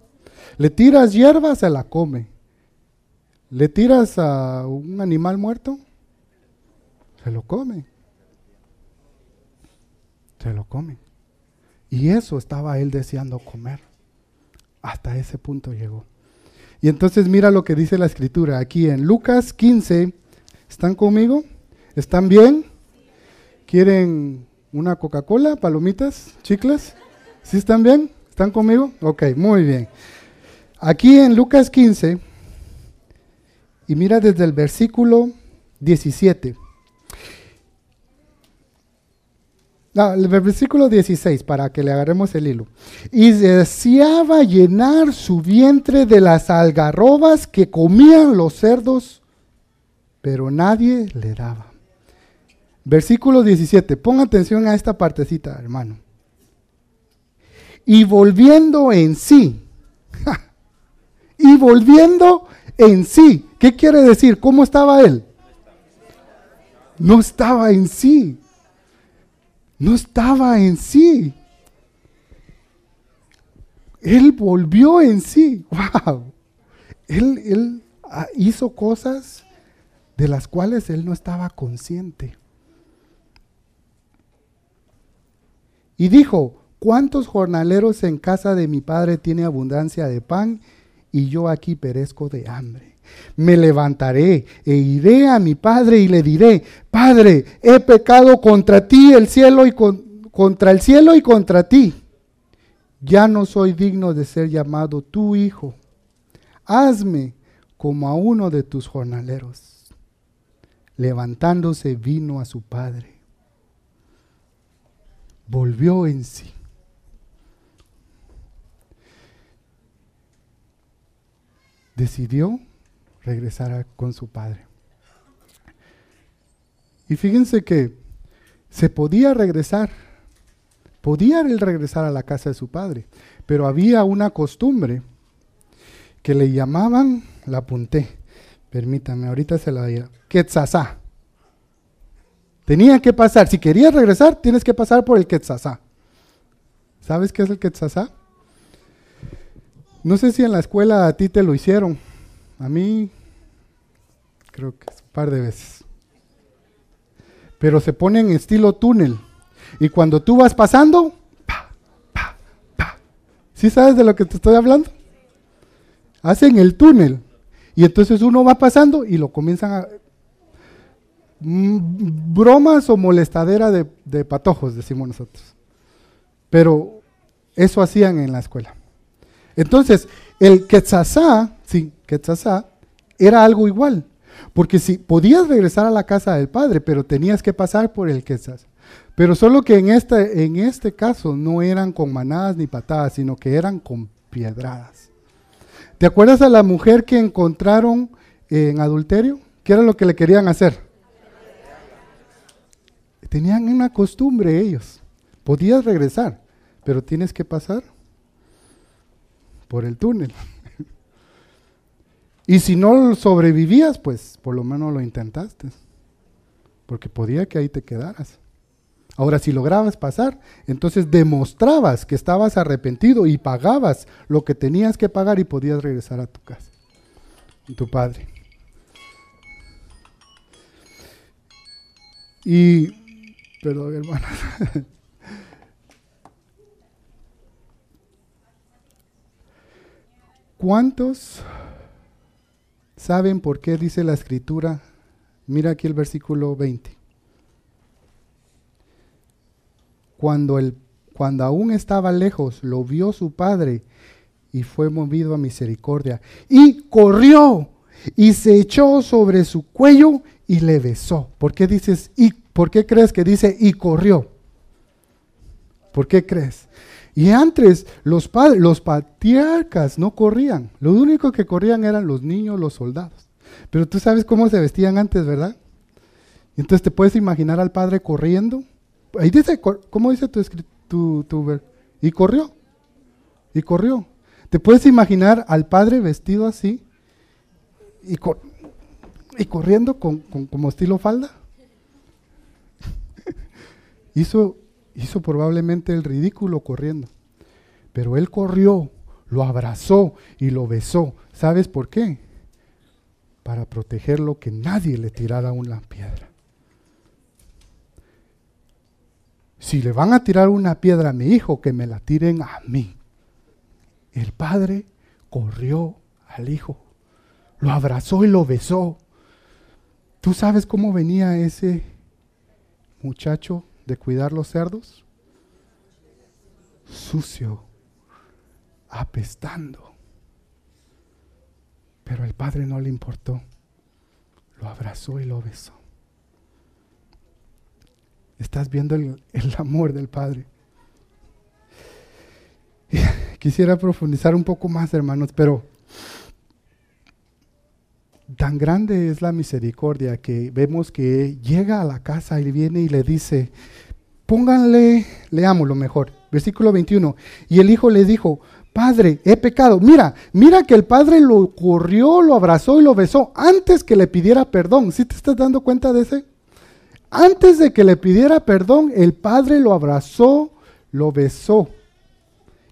Le tiras hierba, se la come. Le tiras a un animal muerto, se lo come. Se lo come. Y eso estaba él deseando comer. Hasta ese punto llegó. Y entonces mira lo que dice la escritura aquí en Lucas 15. ¿Están conmigo? ¿Están bien? ¿Quieren una Coca-Cola, palomitas, chicles? ¿Sí están bien? ¿Están conmigo? Ok, muy bien. Aquí en Lucas 15, y mira desde el versículo 17. Versículo 16, para que le agarremos el hilo. Y deseaba llenar su vientre de las algarrobas que comían los cerdos, pero nadie le daba. Versículo 17, ponga atención a esta partecita, hermano. Y volviendo en sí, y volviendo en sí, ¿qué quiere decir? ¿Cómo estaba él? No estaba en sí no estaba en sí. Él volvió en sí. ¡Wow! Él, él ah, hizo cosas de las cuales él no estaba consciente. Y dijo, ¿cuántos jornaleros en casa de mi padre tiene abundancia de pan y yo aquí perezco de hambre? Me levantaré e iré a mi padre y le diré, Padre, he pecado contra ti, el cielo y contra el cielo y contra ti. Ya no soy digno de ser llamado tu hijo. Hazme como a uno de tus jornaleros. Levantándose vino a su padre. Volvió en sí. Decidió regresara con su padre. Y fíjense que se podía regresar, podía él regresar a la casa de su padre, pero había una costumbre que le llamaban, la apunté, permítame, ahorita se la diga, Quetzazá. Tenía que pasar, si querías regresar, tienes que pasar por el Quetzazá. ¿Sabes qué es el Quetzazá? No sé si en la escuela a ti te lo hicieron. A mí creo que es un par de veces. Pero se pone en estilo túnel. Y cuando tú vas pasando, pa, pa, pa. ¿Sí sabes de lo que te estoy hablando? Hacen el túnel. Y entonces uno va pasando y lo comienzan a... Mm, bromas o molestadera de, de patojos, decimos nosotros. Pero eso hacían en la escuela. Entonces, el Quetzazá, sí, Quetzazá, era algo igual. Porque si podías regresar a la casa del padre, pero tenías que pasar por el Quetzas. Pero solo que en este, en este caso no eran con manadas ni patadas, sino que eran con piedradas. ¿Te acuerdas a la mujer que encontraron en adulterio? ¿Qué era lo que le querían hacer? Tenían una costumbre ellos. Podías regresar, pero tienes que pasar por el túnel. Y si no sobrevivías, pues por lo menos lo intentaste. Porque podía que ahí te quedaras. Ahora, si lograbas pasar, entonces demostrabas que estabas arrepentido y pagabas lo que tenías que pagar y podías regresar a tu casa, tu padre. Y, perdón, hermano. ¿Cuántos ¿Saben por qué dice la escritura? Mira aquí el versículo 20. Cuando, el, cuando aún estaba lejos, lo vio su padre y fue movido a misericordia. Y corrió y se echó sobre su cuello y le besó. ¿Por qué dices y por qué crees que dice y corrió? ¿Por qué crees? Y antes los padres, los patriarcas no corrían. Lo único que corrían eran los niños, los soldados. Pero tú sabes cómo se vestían antes, ¿verdad? entonces te puedes imaginar al padre corriendo. Ahí dice, ¿cómo dice tu, tu, tu Y corrió. Y corrió. ¿Te puedes imaginar al padre vestido así? Y, y corriendo con, como estilo falda. Hizo hizo probablemente el ridículo corriendo. Pero él corrió, lo abrazó y lo besó. ¿Sabes por qué? Para protegerlo que nadie le tirara una piedra. Si le van a tirar una piedra a mi hijo, que me la tiren a mí. El padre corrió al hijo, lo abrazó y lo besó. ¿Tú sabes cómo venía ese muchacho de cuidar los cerdos? Sucio, apestando. Pero el padre no le importó. Lo abrazó y lo besó. estás viendo el, amor del Padre. Quisiera profundizar un poco más, hermanos, pero tan grande es la misericordia que vemos que llega a la casa y viene y le dice, pónganle, leamos lo mejor, versículo 21, y el hijo le dijo, Padre, he pecado. Mira, mira que el padre lo corrió, lo abrazó y lo besó antes que le pidiera perdón. ¿Sí te estás dando cuenta de ese? Antes de que le pidiera perdón, el padre lo abrazó, lo besó.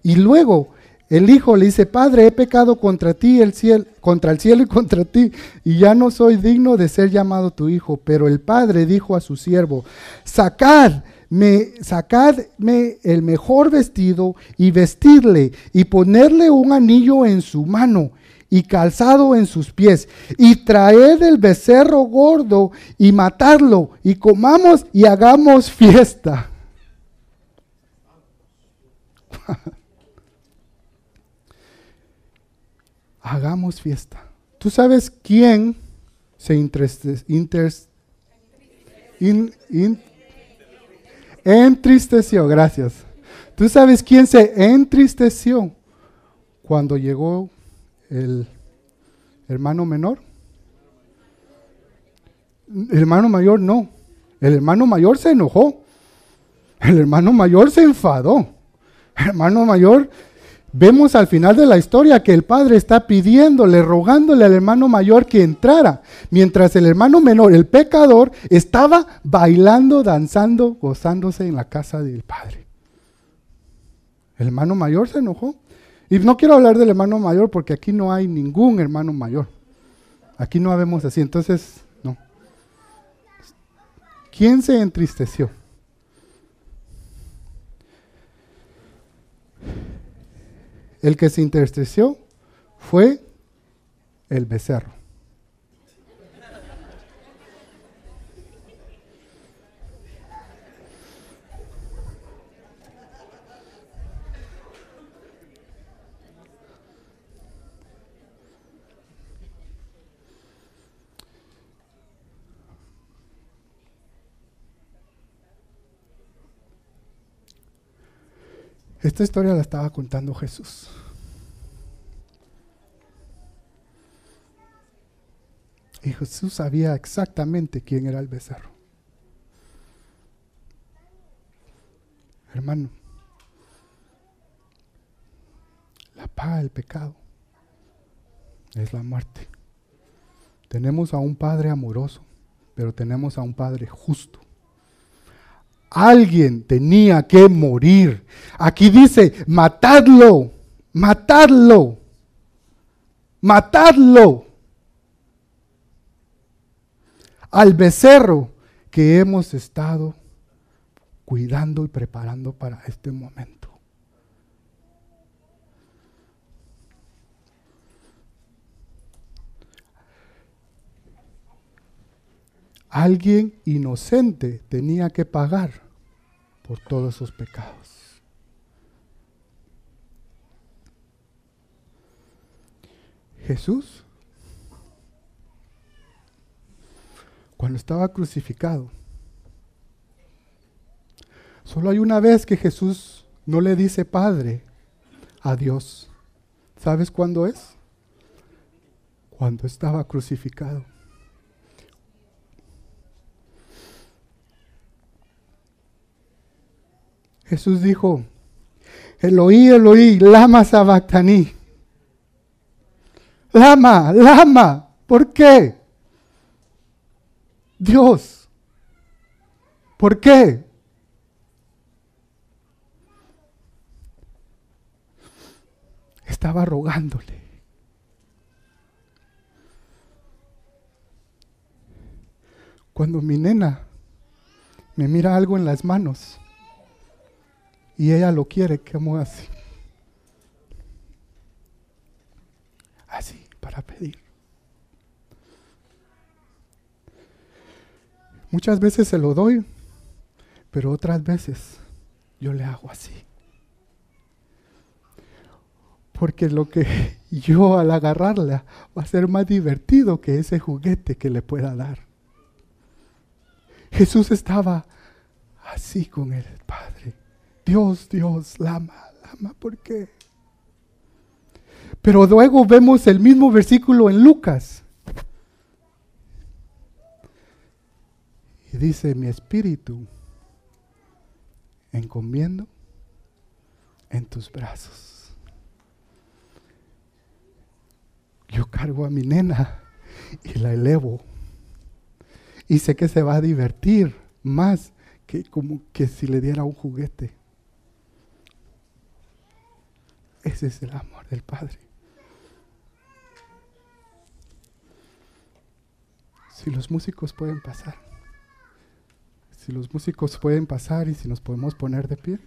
Y luego el hijo le dice, Padre, he pecado contra ti, el cielo, contra el cielo y contra ti, y ya no soy digno de ser llamado tu hijo. Pero el padre dijo a su siervo, sacad me, sacadme el mejor vestido y vestirle y ponerle un anillo en su mano y calzado en sus pies y traed el becerro gordo y matarlo y comamos y hagamos fiesta. hagamos fiesta. ¿Tú sabes quién se entristeció, gracias. ¿Tú sabes quién se entristeció cuando llegó el hermano menor? El hermano mayor no. El hermano mayor se enojó. El hermano mayor se enfadó. El hermano mayor, vemos al final de la historia que el padre está pidiéndole, rogándole al hermano mayor que entrara, mientras el hermano menor, el pecador, estaba bailando, danzando, gozándose en la casa del padre. El hermano mayor se enojó. Y no quiero hablar del hermano mayor porque aquí no hay ningún hermano mayor. Aquí no habemos así. Entonces, no. ¿Quién se entristeció? El que se entristeció fue el becerro. Esta historia la estaba contando Jesús. Y Jesús sabía exactamente quién era el becerro. Hermano, la paga del pecado es la muerte. Tenemos a un Padre amoroso, pero tenemos a un Padre justo. Alguien tenía que morir. Aquí dice, matadlo, matadlo, matadlo. Al becerro que hemos estado cuidando y preparando para este momento. Alguien inocente tenía que pagar por todos sus pecados. Jesús, cuando estaba crucificado, solo hay una vez que Jesús no le dice Padre a Dios. ¿Sabes cuándo es? Cuando estaba crucificado. Jesús dijo, Eloí, Eloí, lama sabactaní. Lama, lama. ¿Por qué? Dios. ¿Por qué? Estaba rogándole. Cuando mi nena me mira algo en las manos, y ella lo quiere, ¿cómo así? Así, para pedir. Muchas veces se lo doy, pero otras veces yo le hago así. Porque lo que yo al agarrarla va a ser más divertido que ese juguete que le pueda dar. Jesús estaba así con el Padre. Dios, Dios, lama, lama, ¿por qué? Pero luego vemos el mismo versículo en Lucas. Y dice, mi espíritu encomiendo en tus brazos. Yo cargo a mi nena y la elevo. Y sé que se va a divertir más que como que si le diera un juguete. Ese es el amor del Padre. Si los músicos pueden pasar. Si los músicos pueden pasar y si nos podemos poner de pie.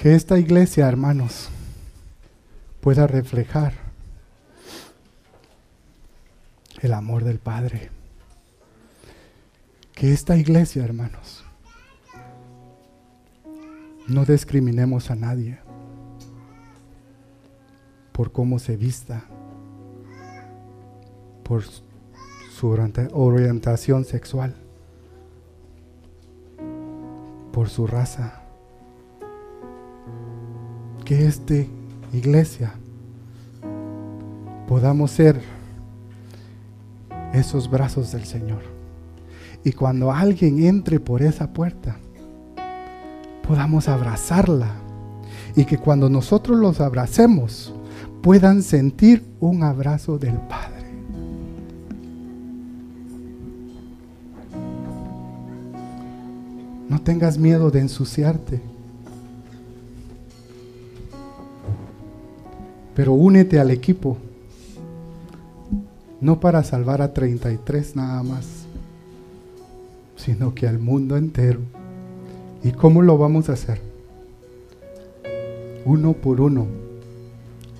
Que esta iglesia, hermanos, pueda reflejar el amor del Padre. Que esta iglesia, hermanos, no discriminemos a nadie por cómo se vista, por su orientación sexual, por su raza que esta iglesia podamos ser esos brazos del Señor. Y cuando alguien entre por esa puerta, podamos abrazarla. Y que cuando nosotros los abracemos, puedan sentir un abrazo del Padre. No tengas miedo de ensuciarte. Pero únete al equipo, no para salvar a 33 nada más, sino que al mundo entero. ¿Y cómo lo vamos a hacer? Uno por uno,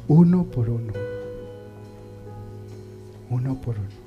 uno por uno, uno por uno.